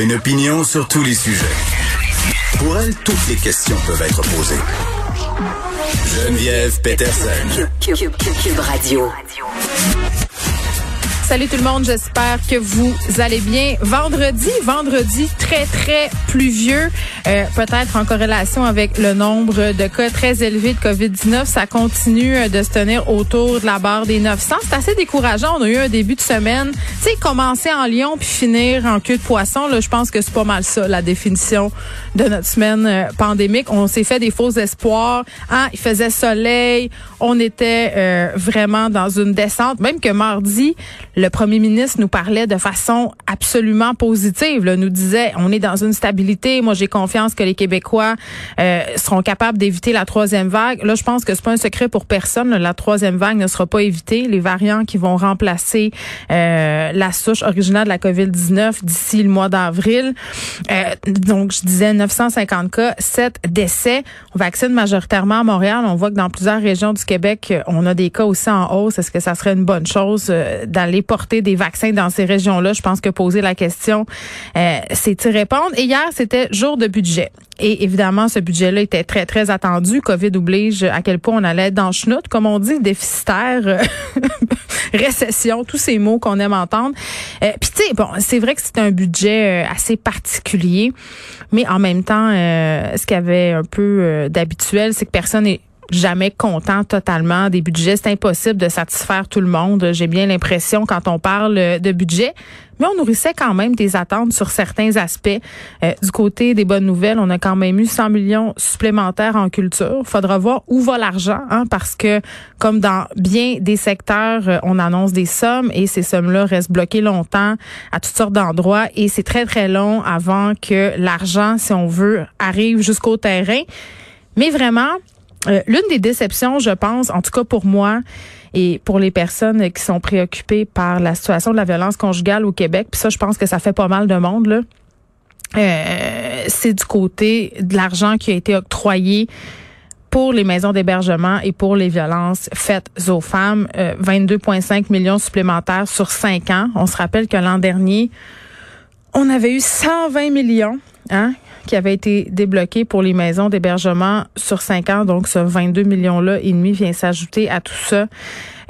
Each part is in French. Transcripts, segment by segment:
Une opinion sur tous les sujets. Pour elle, toutes les questions peuvent être posées. Geneviève Peterson. Radio. Salut tout le monde, j'espère que vous allez bien. Vendredi, vendredi très très pluvieux, euh, peut-être en corrélation avec le nombre de cas très élevés de Covid-19, ça continue euh, de se tenir autour de la barre des 900. C'est assez décourageant. On a eu un début de semaine, tu sais, commencer en Lyon puis finir en queue de poisson. Là, je pense que c'est pas mal ça la définition de notre semaine euh, pandémique. On s'est fait des faux espoirs. Ah, il faisait soleil, on était euh, vraiment dans une descente. Même que mardi, le premier ministre nous parlait de façon absolument positive. Là, nous disait, on est dans une stabilité. Moi, j'ai confiance que les Québécois euh, seront capables d'éviter la troisième vague. Là, je pense que c'est pas un secret pour personne. La troisième vague ne sera pas évitée. Les variants qui vont remplacer euh, la souche originale de la COVID-19 d'ici le mois d'avril. Euh, donc, je disais 950 cas, 7 décès. On vaccine majoritairement à Montréal. On voit que dans plusieurs régions du Québec, on a des cas aussi en hausse. Est-ce que ça serait une bonne chose d'aller porter des vaccins dans ces régions-là. Je pense que poser la question, euh, c'est y répondre. Et hier, c'était jour de budget. Et évidemment, ce budget-là était très, très attendu. COVID oblige à quel point on allait dans chenoute, comme on dit, déficitaire, récession, tous ces mots qu'on aime entendre. Euh, Puis tu sais, bon, c'est vrai que c'est un budget euh, assez particulier, mais en même temps, euh, ce qu'il y avait un peu euh, d'habituel, c'est que personne n'est jamais content totalement des budgets. C'est impossible de satisfaire tout le monde. J'ai bien l'impression quand on parle de budget. Mais on nourrissait quand même des attentes sur certains aspects. Euh, du côté des bonnes nouvelles, on a quand même eu 100 millions supplémentaires en culture. Faudra voir où va l'argent, hein, parce que comme dans bien des secteurs, euh, on annonce des sommes et ces sommes-là restent bloquées longtemps à toutes sortes d'endroits et c'est très très long avant que l'argent, si on veut, arrive jusqu'au terrain. Mais vraiment, euh, l'une des déceptions, je pense, en tout cas pour moi et pour les personnes qui sont préoccupées par la situation de la violence conjugale au Québec, puis ça, je pense que ça fait pas mal de monde, là. Euh, c'est du côté de l'argent qui a été octroyé pour les maisons d'hébergement et pour les violences faites aux femmes. 22,5 euh, millions supplémentaires sur cinq ans. On se rappelle que l'an dernier, on avait eu 120 millions hein, qui avait été débloqué pour les maisons d'hébergement sur cinq ans. Donc, ce 22 millions-là et demi vient s'ajouter à tout ça.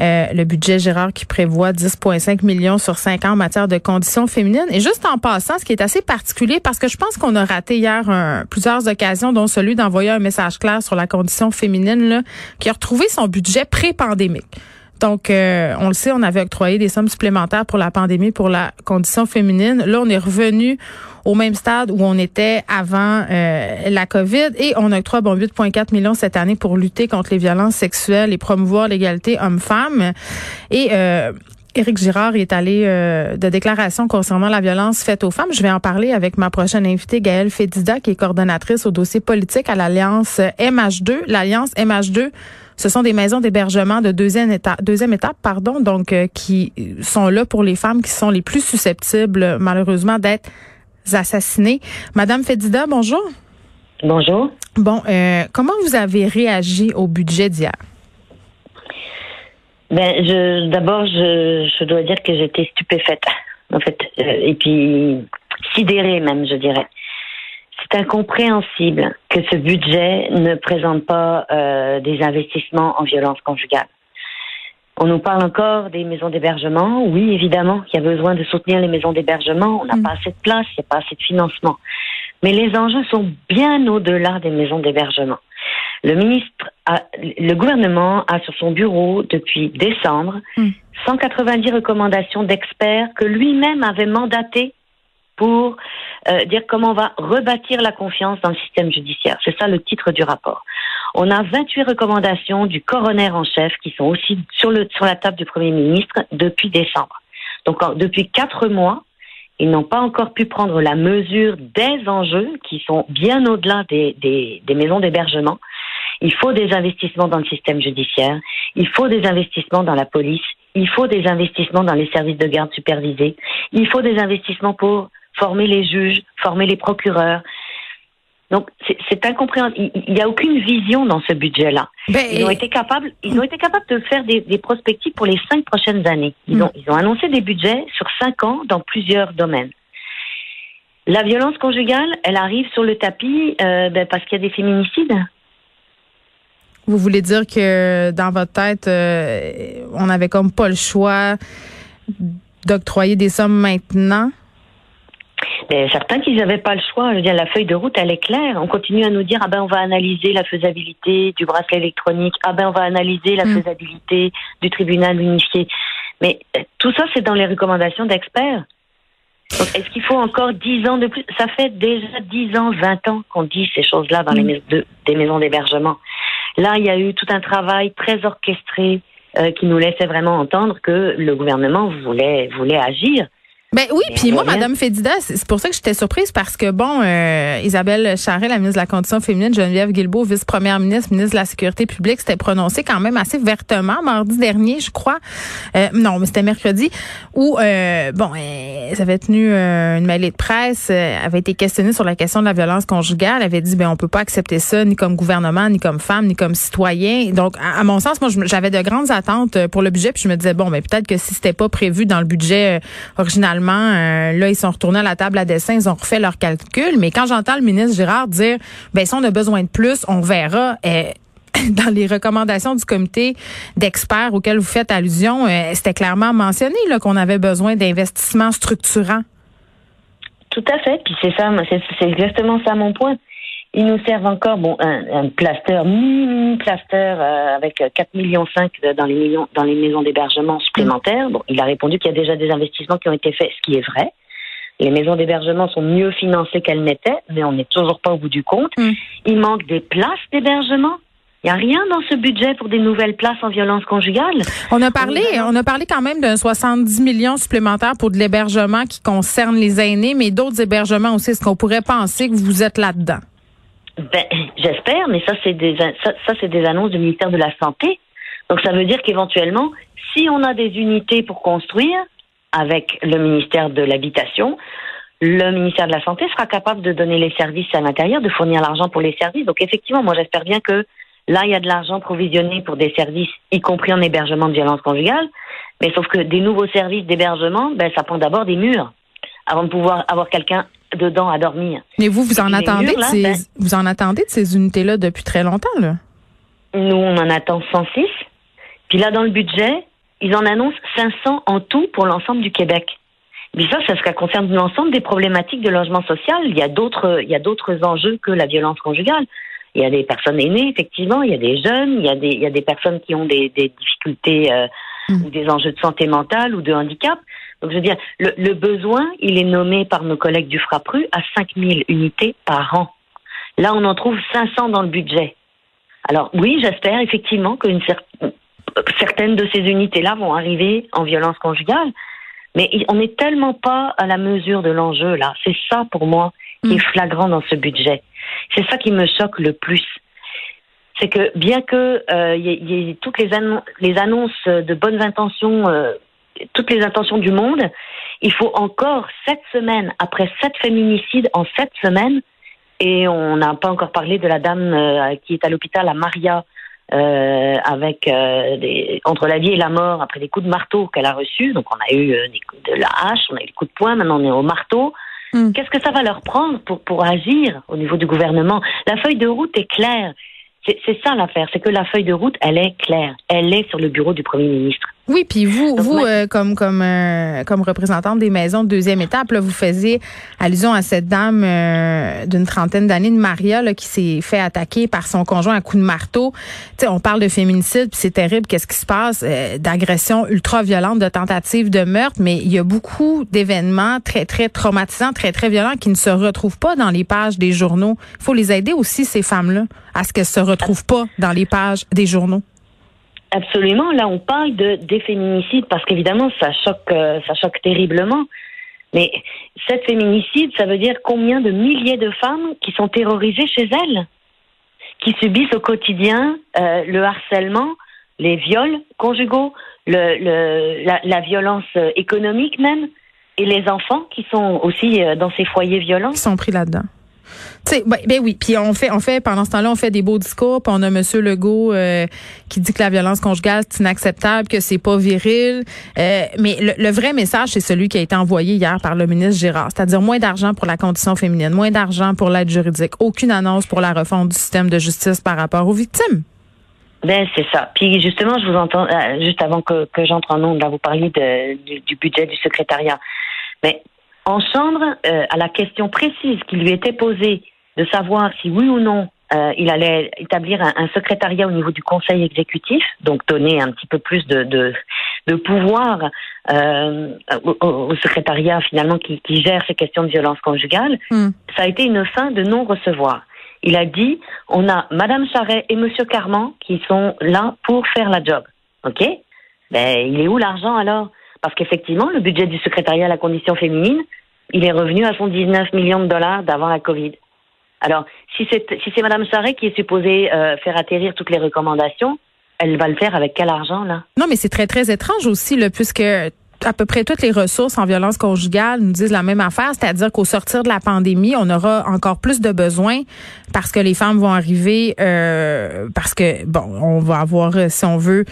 Euh, le budget Gérard qui prévoit 10,5 millions sur cinq ans en matière de conditions féminines. Et juste en passant, ce qui est assez particulier, parce que je pense qu'on a raté hier un, plusieurs occasions, dont celui d'envoyer un message clair sur la condition féminine, là, qui a retrouvé son budget pré-pandémique. Donc, euh, on le sait, on avait octroyé des sommes supplémentaires pour la pandémie, pour la condition féminine. Là, on est revenu au même stade où on était avant euh, la COVID et on octroie bon 8,4 millions cette année pour lutter contre les violences sexuelles et promouvoir l'égalité homme-femme. Et euh, Éric Girard est allé de déclaration concernant la violence faite aux femmes. Je vais en parler avec ma prochaine invitée, Gaëlle Fédida, qui est coordonnatrice au dossier politique à l'Alliance MH2. L'Alliance MH2 ce sont des maisons d'hébergement de deuxième étape, deuxième étape, pardon, donc euh, qui sont là pour les femmes qui sont les plus susceptibles, malheureusement, d'être assassinées. Madame Fedida, bonjour. Bonjour. Bon, euh, comment vous avez réagi au budget d'hier? Ben, je d'abord, je, je dois dire que j'étais stupéfaite, en fait, euh, et puis sidérée même, je dirais c'est incompréhensible que ce budget ne présente pas euh, des investissements en violence conjugale. On nous parle encore des maisons d'hébergement. Oui, évidemment, il y a besoin de soutenir les maisons d'hébergement. On n'a mm. pas assez de place, il n'y a pas assez de financement. Mais les enjeux sont bien au-delà des maisons d'hébergement. Le ministre, a, le gouvernement a sur son bureau depuis décembre 190 mm. recommandations d'experts que lui-même avait mandatés pour euh, dire comment on va rebâtir la confiance dans le système judiciaire. C'est ça le titre du rapport. On a 28 recommandations du coroner en chef qui sont aussi sur, le, sur la table du Premier ministre depuis décembre. Donc depuis quatre mois, ils n'ont pas encore pu prendre la mesure des enjeux qui sont bien au-delà des, des, des maisons d'hébergement. Il faut des investissements dans le système judiciaire, il faut des investissements dans la police, il faut des investissements dans les services de garde supervisés, il faut des investissements pour former les juges, former les procureurs, donc c'est incompréhensible. Il n'y a aucune vision dans ce budget-là. Ben, ils ont été capables, ils ont été capables de faire des, des prospectives pour les cinq prochaines années. Ils hmm. ont, ils ont annoncé des budgets sur cinq ans dans plusieurs domaines. La violence conjugale, elle arrive sur le tapis euh, ben, parce qu'il y a des féminicides. Vous voulez dire que dans votre tête, euh, on n'avait comme pas le choix d'octroyer des sommes maintenant? Mais certains qu'ils n'avaient pas le choix. Je veux dire, la feuille de route, elle est claire. On continue à nous dire, ah ben, on va analyser la faisabilité du bracelet électronique. Ah ben, on va analyser la hmm. faisabilité du tribunal unifié. Mais euh, tout ça, c'est dans les recommandations d'experts. Est-ce qu'il faut encore dix ans de plus? Ça fait déjà dix ans, vingt ans qu'on dit ces choses-là dans les hmm. maisons des maisons d'hébergement. Là, il y a eu tout un travail très orchestré euh, qui nous laissait vraiment entendre que le gouvernement voulait voulait agir. Ben oui, puis moi, Madame Fédida, c'est pour ça que j'étais surprise parce que bon, euh, Isabelle Charret, la ministre de la Condition féminine, Geneviève Guilbeault, vice-première ministre, ministre de la Sécurité publique, s'était prononcée quand même assez vertement mardi dernier, je crois. Euh, non, mais c'était mercredi où euh, bon, elle avait tenu une mêlée de presse, avait été questionnée sur la question de la violence conjugale, elle avait dit ben on peut pas accepter ça ni comme gouvernement, ni comme femme, ni comme citoyen. Donc, à, mon sens, moi, j'avais de grandes attentes pour le budget, puis je me disais bon, mais peut-être que si c'était pas prévu dans le budget original euh, là, ils sont retournés à la table à dessin, ils ont refait leurs calculs. Mais quand j'entends le ministre Girard dire, ben si on a besoin de plus, on verra. Eh, dans les recommandations du comité d'experts auxquels vous faites allusion, euh, c'était clairement mentionné qu'on avait besoin d'investissements structurants. Tout à fait. Puis c'est ça, c'est exactement ça mon point. Ils nous servent encore bon un, un plaster, mini plaster euh, avec 4 millions 5 dans les millions dans les maisons d'hébergement supplémentaires. Bon, il a répondu qu'il y a déjà des investissements qui ont été faits, ce qui est vrai. Les maisons d'hébergement sont mieux financées qu'elles n'étaient, mais on n'est toujours pas au bout du compte. Mm. Il manque des places d'hébergement. Il n'y a rien dans ce budget pour des nouvelles places en violence conjugale. On a parlé, on a parlé quand même d'un 70 millions supplémentaires pour de l'hébergement qui concerne les aînés, mais d'autres hébergements aussi. Est-ce qu'on pourrait penser que vous êtes là-dedans? Ben, j'espère, mais ça c'est des ça, c'est des annonces du ministère de la santé. Donc ça veut dire qu'éventuellement, si on a des unités pour construire avec le ministère de l'habitation, le ministère de la santé sera capable de donner les services à l'intérieur, de fournir l'argent pour les services. Donc effectivement, moi j'espère bien que là il y a de l'argent provisionné pour des services, y compris en hébergement de violence conjugale. Mais sauf que des nouveaux services d'hébergement, ben ça prend d'abord des murs avant de pouvoir avoir quelqu'un dedans à dormir. Mais vous, vous en attendez de ces, ben, vous en attendez de ces unités-là depuis très longtemps, là? Nous, on en attend 106. Puis là, dans le budget, ils en annoncent 500 en tout pour l'ensemble du Québec. Mais ça, c'est ce qui concerne l'ensemble des problématiques de logement social. Il y a d'autres, il y a d'autres enjeux que la violence conjugale. Il y a des personnes aînées, effectivement. Il y a des jeunes. Il y a des, il y a des personnes qui ont des, des difficultés euh, mmh. ou des enjeux de santé mentale ou de handicap. Donc, je veux dire, le, besoin, il est nommé par nos collègues du FRAPRU à 5000 unités par an. Là, on en trouve 500 dans le budget. Alors, oui, j'espère effectivement qu'une certaines de ces unités-là vont arriver en violence conjugale, mais on n'est tellement pas à la mesure de l'enjeu, là. C'est ça, pour moi, qui est mm. flagrant dans ce budget. C'est ça qui me choque le plus c'est que bien que euh, y, ait toutes les, les, annonces de bonnes intentions euh, toutes les intentions du monde. Il faut encore sept semaines, après sept féminicides en sept semaines, et on n'a pas encore parlé de la dame euh, qui est à l'hôpital à Maria, euh, avec euh, des, entre la vie et la mort après des coups de marteau qu'elle a reçus. Donc on a eu des coups de la hache, on a eu des coups de poing, maintenant on est au marteau. Hmm. Qu'est-ce que ça va leur prendre pour, pour agir au niveau du gouvernement? La feuille de route est claire. C'est ça l'affaire, c'est que la feuille de route, elle est claire. Elle est sur le bureau du Premier ministre. Oui, puis vous, vous euh, comme comme euh, comme représentante des maisons de deuxième étape, là, vous faisiez allusion à cette dame euh, d'une trentaine d'années, de Maria, là, qui s'est fait attaquer par son conjoint à coups de marteau. Tu sais, on parle de féminicide, puis c'est terrible, qu'est-ce qui se passe, d'agressions ultra violentes, de tentatives de meurtre, mais il y a beaucoup d'événements très très traumatisants, très très violents qui ne se retrouvent pas dans les pages des journaux. Il faut les aider aussi ces femmes-là à ce qu'elles se retrouvent pas dans les pages des journaux. Absolument. Là, on parle de des féminicides parce qu'évidemment, ça choque, euh, ça choque terriblement. Mais cette féminicide, ça veut dire combien de milliers de femmes qui sont terrorisées chez elles, qui subissent au quotidien euh, le harcèlement, les viols conjugaux, le, le, la, la, violence économique même, et les enfants qui sont aussi euh, dans ces foyers violents. Sont pris là-dedans. Tu ben, ben, oui, puis on fait, on fait pendant ce temps-là, on fait des beaux discours, puis on a Monsieur Legault euh, qui dit que la violence conjugale c'est inacceptable, que c'est pas viril. Euh, mais le, vrai message, c'est celui qui a été envoyé hier par le ministre Girard, c'est-à-dire moins d'argent pour la condition féminine, moins d'argent pour l'aide juridique, aucune annonce pour la refonte du système de justice par rapport aux victimes. Ben c'est ça. Puis justement, je vous entends euh, juste avant que, j'entre en ondes, là, vous parliez du, du budget du secrétariat. Mais en chambre, euh, à la question précise qui lui était posée de savoir si oui ou non euh, il allait établir un, secrétariat au niveau du conseil exécutif, donc donner un petit peu plus de, de, pouvoir euh, au, secrétariat finalement qui, gère ces questions de violence conjugale, hmm. ça a été une fin de non-recevoir. Il a dit on a Madame Charret et Monsieur Carman qui sont là pour faire la job. Ok? Ben il est où l'argent alors? Parce qu'effectivement, le budget du secrétariat à la condition féminine, il est revenu à son 19 millions de dollars d'avant la Covid. Alors, si c'est si c'est Madame Sarré qui est supposée euh, faire atterrir toutes les recommandations, elle va le faire avec quel argent là? Non, mais c'est très très étrange aussi, là, puisque à peu près toutes les ressources en violence conjugale nous disent la même affaire, c'est-à-dire qu'au sortir de la pandémie, on aura encore plus de besoins parce que les femmes vont arriver, euh, parce que bon, on va avoir, si on veut,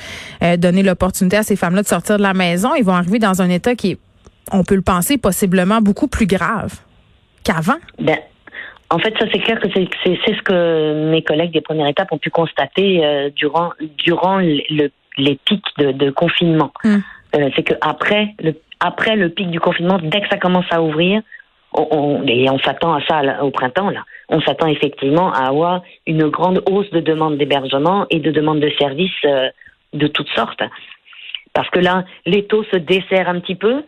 euh, donner l'opportunité à ces femmes-là de sortir de la maison, ils vont arriver dans un état qui est on peut le penser, possiblement beaucoup plus grave qu'avant. Ben, en fait, ça c'est clair que c'est ce que mes collègues des premières étapes ont pu constater euh, durant durant le, les pics de, confinement. Hmm. Euh, c'est que après le après le pic du confinement, dès que ça commence à ouvrir, on, et on s'attend à ça au printemps là, on s'attend effectivement à avoir une grande hausse de demandes d'hébergement et de demandes de services euh, de toutes sortes. Parce que là, les taux se desserrent un petit peu.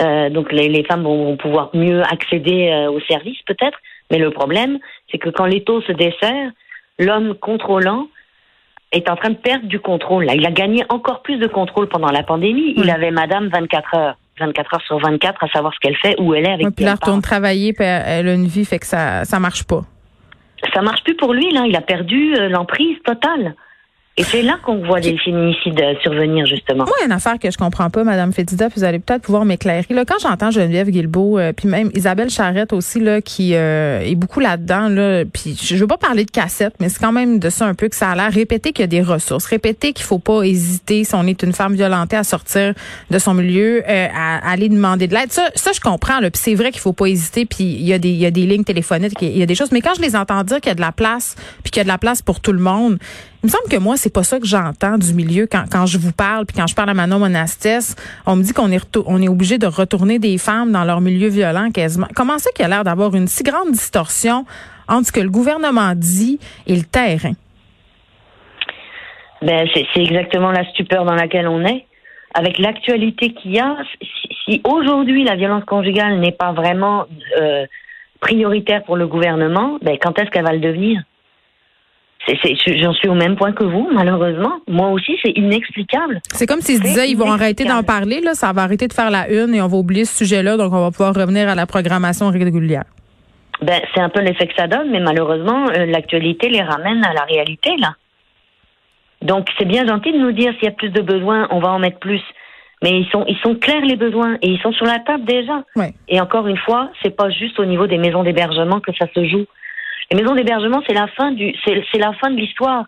Euh, donc les, les, femmes vont, pouvoir mieux accéder euh, aux services peut-être. Mais le problème, c'est que quand les taux se desserrent, l'homme contrôlant est en train de perdre du contrôle. Là, il a gagné encore plus de contrôle pendant la pandémie. Il avait Madame 24 heures. 24 heures sur 24 à savoir ce qu'elle fait, où elle est avec ouais, Puis là, retourne travailler, puis elle a une vie, fait que ça ça marche pas. Ça marche plus pour lui, là. Il a perdu euh, l'emprise totale. Et c'est là qu'on voit des féminicides survenir, justement. Moi, il y a une affaire que je comprends pas, Madame Fédida, vous allez peut-être pouvoir m'éclairer. Là, quand j'entends Geneviève Guilbeault, euh, puis même Isabelle Charrette aussi, là, qui euh, est beaucoup là-dedans, là, puis je veux pas parler de cassette, mais c'est quand même de ça un peu que ça a l'air. Répéter qu'il y a des ressources, répéter qu'il faut pas hésiter, si on est une femme violentée, à sortir de son milieu, euh, à, aller demander de l'aide. Ça, ça, je comprends, là, puis c'est vrai qu'il faut pas hésiter, puis il y, a des, il y a des lignes téléphoniques, il y a des choses, mais quand je les entends dire qu'il y a de la place, puis qu'il y a de la place pour tout le monde, il me semble que moi, c'est pas ça que j'entends du milieu quand, quand je vous parle, puis quand je parle à Manon Monastès, on me dit qu'on est, on est obligé de retourner des femmes dans leur milieu violent quasiment. Comment c'est qu'il y a l'air d'avoir une si grande distorsion entre ce que le gouvernement dit et le terrain? Ben, c'est exactement la stupeur dans laquelle on est. Avec l'actualité qu'il y a, si, aujourd'hui la violence conjugale n'est pas vraiment euh, prioritaire pour le gouvernement, ben, quand est-ce qu'elle va le devenir? J'en suis au même point que vous, malheureusement. Moi aussi, c'est inexplicable. C'est comme s'ils se disaient, ils vont arrêter d'en parler, là, ça va arrêter de faire la une et on va oublier ce sujet-là, donc on va pouvoir revenir à la programmation régulière. Ben, c'est un peu l'effet que ça donne, mais malheureusement, euh, l'actualité les ramène à la réalité, là. Donc, c'est bien gentil de nous dire s'il y a plus de besoins, on va en mettre plus. Mais ils sont, ils sont clairs les besoins et ils sont sur la table déjà. Et encore une fois, c'est pas juste au niveau des maisons d'hébergement que ça se joue. Les maisons d'hébergement, c'est la fin du, c'est la fin de l'histoire.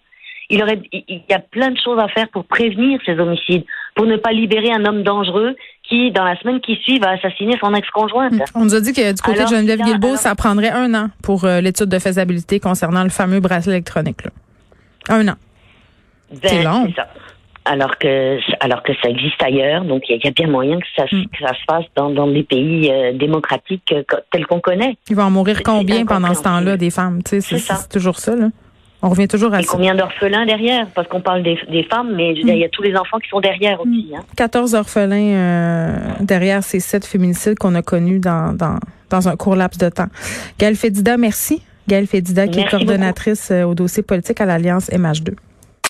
Il aurait, il y a plein de choses à faire pour prévenir ces homicides, pour ne pas libérer un homme dangereux qui, dans la semaine qui suit, va assassiner son ex-conjointe. Hmm. On nous a dit que du côté de Geneviève Guilbeault, ça prendrait un an pour euh, l'étude de faisabilité concernant le fameux bracelet électronique. Là. Un an. Ben, c'est long. Ça. Alors que alors que ça existe ailleurs. Donc il y, a bien moyen que ça, Mm. que ça se fasse dans, dans des pays euh, démocratiques euh, tels qu'on connaît. Il va en mourir combien pendant ce temps-là des femmes? Tu sais, c'est toujours ça, là. On revient toujours à Et ça. combien d'orphelins derrière? Parce qu'on parle des, des femmes, mais il y a tous les enfants qui sont derrière aussi. Hein. 14 orphelins euh, derrière ces sept féminicides qu'on a connus dans, dans, dans un court laps de temps. Gaëlle Fédida, merci. Gaëlle Fédida, qui est coordonnatrice euh, au dossier politique à l'Alliance MH2.